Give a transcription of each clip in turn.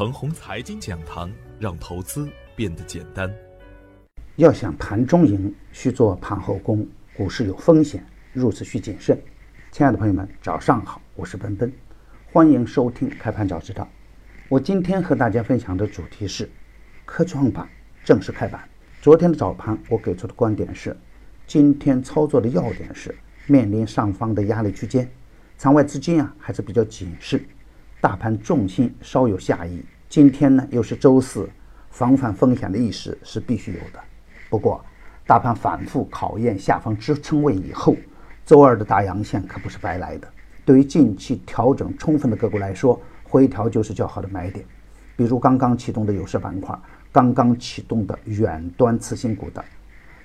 程红财经讲堂，让投资变得简单。要想盘中赢，需做盘后功。股市有风险，入市需谨慎。亲爱的朋友们，早上好，我是奔奔，欢迎收听开盘早知道。我今天和大家分享的主题是科创板正式开板。昨天的早盘，我给出的观点是，今天操作的要点是面临上方的压力区间，场外资金啊还是比较谨慎，大盘重心稍有下移。今天呢又是周四，防范风险的意识是必须有的。不过，大盘反复考验下方支撑位以后，周二的大阳线可不是白来的。对于近期调整充分的个股来说，回调就是较好的买点。比如刚刚启动的有色板块。刚刚启动的远端次新股的，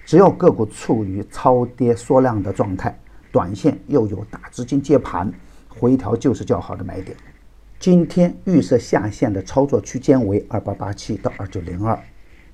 只要个股处于超跌缩量的状态，短线又有大资金接盘，回调就是较好的买点。今天预设下限的操作区间为二八八七到二九零二，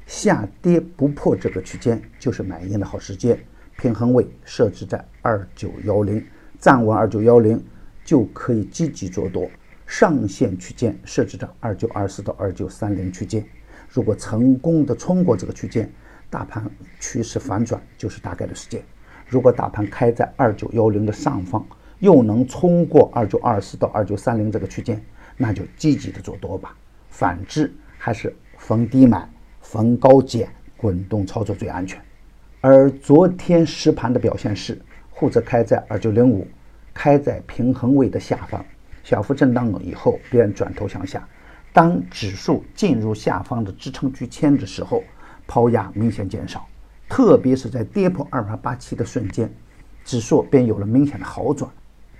下跌不破这个区间就是买进的好时间。平衡位设置在二九幺零，站稳二九幺零就可以积极做多。上限区间设置在二九二四到二九三零区间。如果成功的冲过这个区间，大盘趋势反转就是大概的时间。如果大盘开在二九幺零的上方，又能冲过二九二四到二九三零这个区间，那就积极的做多吧。反之，还是逢低买，逢高减，滚动操作最安全。而昨天实盘的表现是，沪指开在二九零五，开在平衡位的下方，小幅震荡了以后便转头向下。当指数进入下方的支撑区间的时候，抛压明显减少，特别是在跌破二八八七的瞬间，指数便有了明显的好转。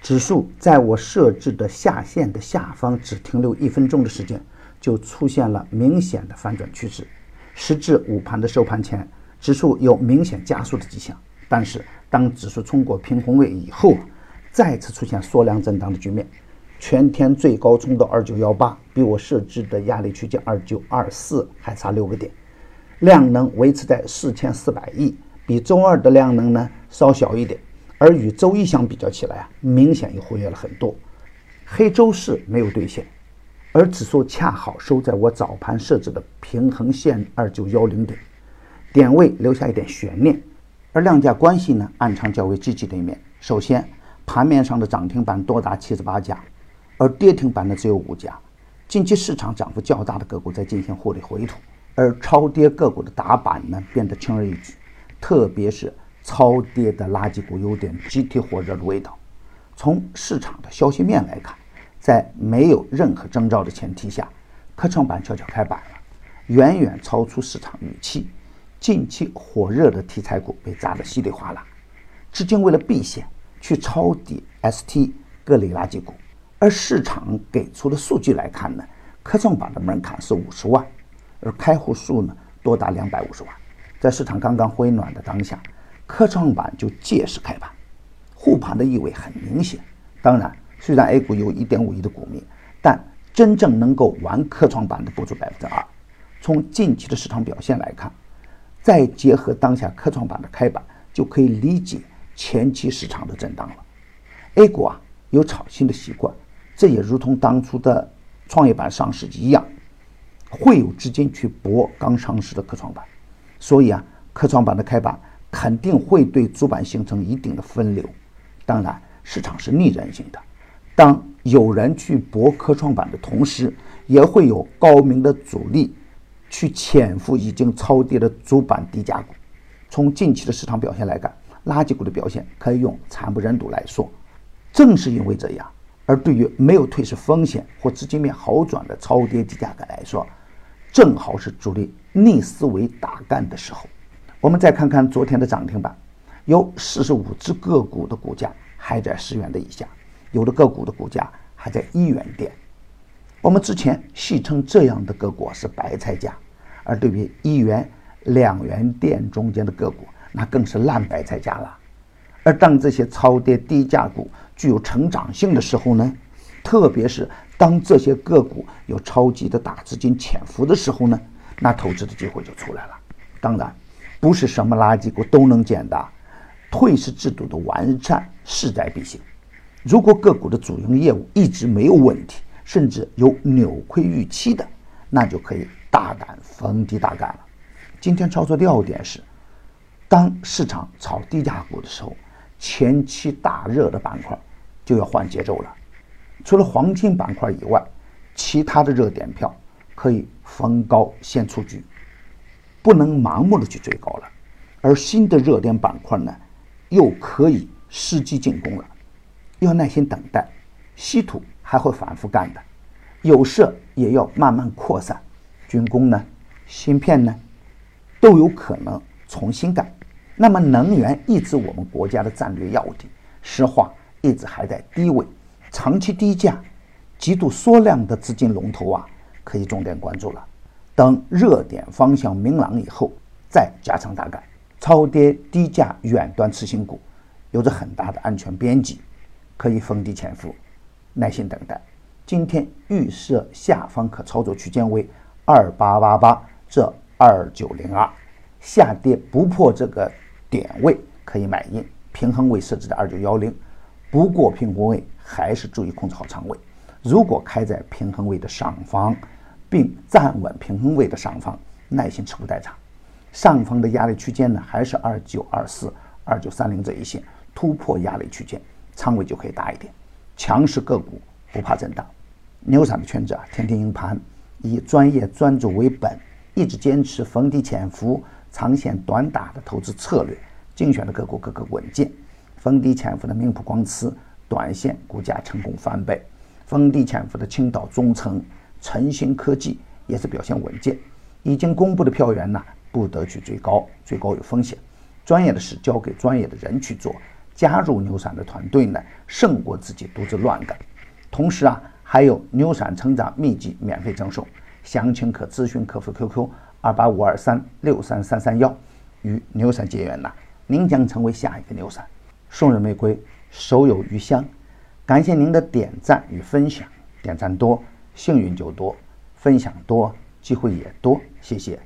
指数在我设置的下限的下方只停留一分钟的时间，就出现了明显的反转趋势。时至午盘的收盘前，指数有明显加速的迹象。但是当指数冲过平衡位以后，再次出现缩量震荡的局面。全天最高冲到二九幺八，比我设置的压力区间二九二四还差六个点，量能维持在四千四百亿，比周二的量能呢稍小一点，而与周一相比较起来啊，明显又活跃了很多。黑周四没有兑现，而指数恰好收在我早盘设置的平衡线二九幺零点，点位留下一点悬念，而量价关系呢暗藏较为积极的一面。首先，盘面上的涨停板多达七十八家。而跌停板呢只有五家，近期市场涨幅较大的个股在进行获利回吐，而超跌个股的打板呢变得轻而易举，特别是超跌的垃圾股有点集体火热的味道。从市场的消息面来看，在没有任何征兆的前提下，科创板悄悄开板了，远远超出市场预期。近期火热的题材股被砸得稀里哗啦，资金为了避险去抄底 ST 各类垃圾股。而市场给出的数据来看呢，科创板的门槛是五十万，而开户数呢多达两百五十万。在市场刚刚回暖的当下，科创板就借势开盘，护盘的意味很明显。当然，虽然 A 股有一点五亿的股民，但真正能够玩科创板的不足百分之二。从近期的市场表现来看，再结合当下科创板的开板，就可以理解前期市场的震荡了。A 股啊有炒新的习惯。这也如同当初的创业板上市一样，会有资金去博刚上市的科创板，所以啊，科创板的开板肯定会对主板形成一定的分流。当然，市场是逆人性的，当有人去博科创板的同时，也会有高明的主力去潜伏已经超跌的主板低价股。从近期的市场表现来看，垃圾股的表现可以用惨不忍睹来说。正是因为这样。而对于没有退市风险或资金面好转的超跌低价股来说，正好是主力逆思维打干的时候。我们再看看昨天的涨停板，有四十五只个股的股价还在十元的以下，有的个股的股价还在一元店。我们之前戏称这样的个股是白菜价，而对于一元、两元店中间的个股，那更是烂白菜价了。而当这些超跌低价股具有成长性的时候呢，特别是当这些个股有超级的大资金潜伏的时候呢，那投资的机会就出来了。当然，不是什么垃圾股都能捡的，退市制度的完善势在必行。如果个股的主营业务一直没有问题，甚至有扭亏预期的，那就可以大胆逢低大干了。今天操作的要点是，当市场炒低价股的时候，前期大热的板块就要换节奏了。除了黄金板块以外，其他的热点票可以逢高先出局，不能盲目的去追高了。而新的热点板块呢，又可以伺机进攻了，要耐心等待。稀土还会反复干的，有色也要慢慢扩散，军工呢，芯片呢，都有可能重新干。那么能源一直我们国家的战略要地，石化一直还在低位，长期低价、极度缩量的资金龙头啊，可以重点关注了。等热点方向明朗以后，再加仓大干。超跌低价远端次新股，有着很大的安全边际，可以逢低潜伏，耐心等待。今天预设下方可操作区间为二八八八至二九零二，下跌不破这个点位可以买进。平衡位设置在二九幺零，不过平衡位还是注意控制好仓位。如果开在平衡位的上方，并站稳平衡位的上方，耐心持股待涨。上方的压力区间呢，还是二九二四、二九三零这一线突破压力区间，仓位就可以大一点。强势个股不怕震荡，牛散的圈子啊，天天赢盘，以专业专注为本，一直坚持逢低潜伏、长线短打的投资策略，精选的个股个个稳健。逢低潜伏的明普光磁，短线股价成功翻倍；逢低潜伏的青岛中诚、晨星科技也是表现稳健。已经公布的票源呢？不得去追高，追高有风险。专业的事交给专业的人去做。加入牛散的团队呢，胜过自己独自乱干。同时啊，还有牛散成长秘籍免费赠送，详情可咨询客服 QQ 二八五二三六三三三幺。与牛散结缘呐，您将成为下一个牛散。送人玫瑰，手有余香。感谢您的点赞与分享，点赞多，幸运就多；分享多，机会也多。谢谢。